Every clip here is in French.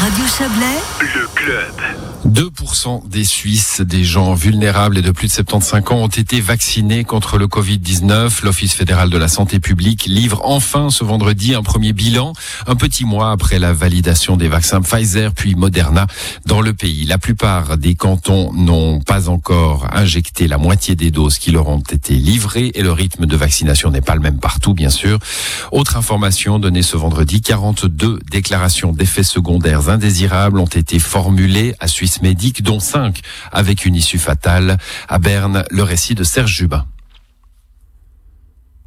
Radio Chablais, le club. 2% des Suisses, des gens vulnérables et de plus de 75 ans ont été vaccinés contre le Covid-19. L'Office fédéral de la santé publique livre enfin ce vendredi un premier bilan, un petit mois après la validation des vaccins Pfizer puis Moderna dans le pays. La plupart des cantons n'ont pas encore injecté la moitié des doses qui leur ont été livrées et le rythme de vaccination n'est pas le même partout, bien sûr. Autre information donnée ce vendredi, 42 déclarations d'effets secondaires indésirables ont été formulées à Suisse médics, dont cinq avec une issue fatale. À Berne, le récit de Serge Jubin.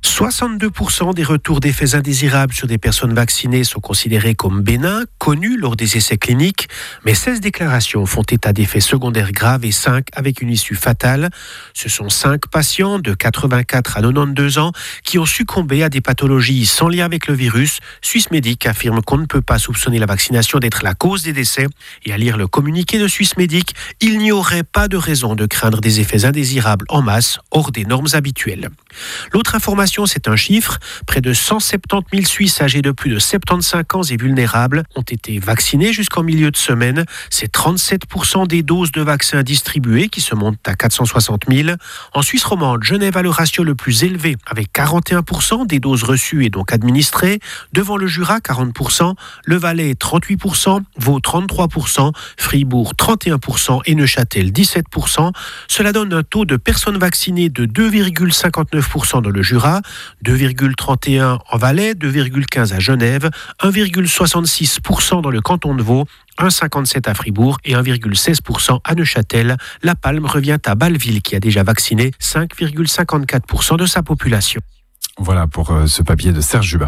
62% des retours d'effets indésirables sur des personnes vaccinées sont considérés comme bénins, connus lors des essais cliniques, mais 16 déclarations font état d'effets secondaires graves et 5 avec une issue fatale. Ce sont 5 patients de 84 à 92 ans qui ont succombé à des pathologies sans lien avec le virus. Suisse Médic affirme qu'on ne peut pas soupçonner la vaccination d'être la cause des décès. Et à lire le communiqué de Suisse Médic, il n'y aurait pas de raison de craindre des effets indésirables en masse hors des normes habituelles. L'autre information, c'est un chiffre. Près de 170 000 Suisses âgés de plus de 75 ans et vulnérables ont été vaccinés jusqu'en milieu de semaine. C'est 37% des doses de vaccins distribuées qui se montent à 460 000. En Suisse romande, Genève a le ratio le plus élevé, avec 41% des doses reçues et donc administrées. Devant le Jura, 40%, le Valais, 38%, Vaud, 33%, Fribourg, 31% et Neuchâtel, 17%. Cela donne un taux de personnes vaccinées de 2,59% dans le Jura, 2,31 en Valais, 2,15 à Genève, 1,66% dans le canton de Vaud, 1,57 à Fribourg et 1,16% à Neuchâtel. La palme revient à Bâle-Ville qui a déjà vacciné 5,54% de sa population. Voilà pour euh, ce papier de Serge Jubin.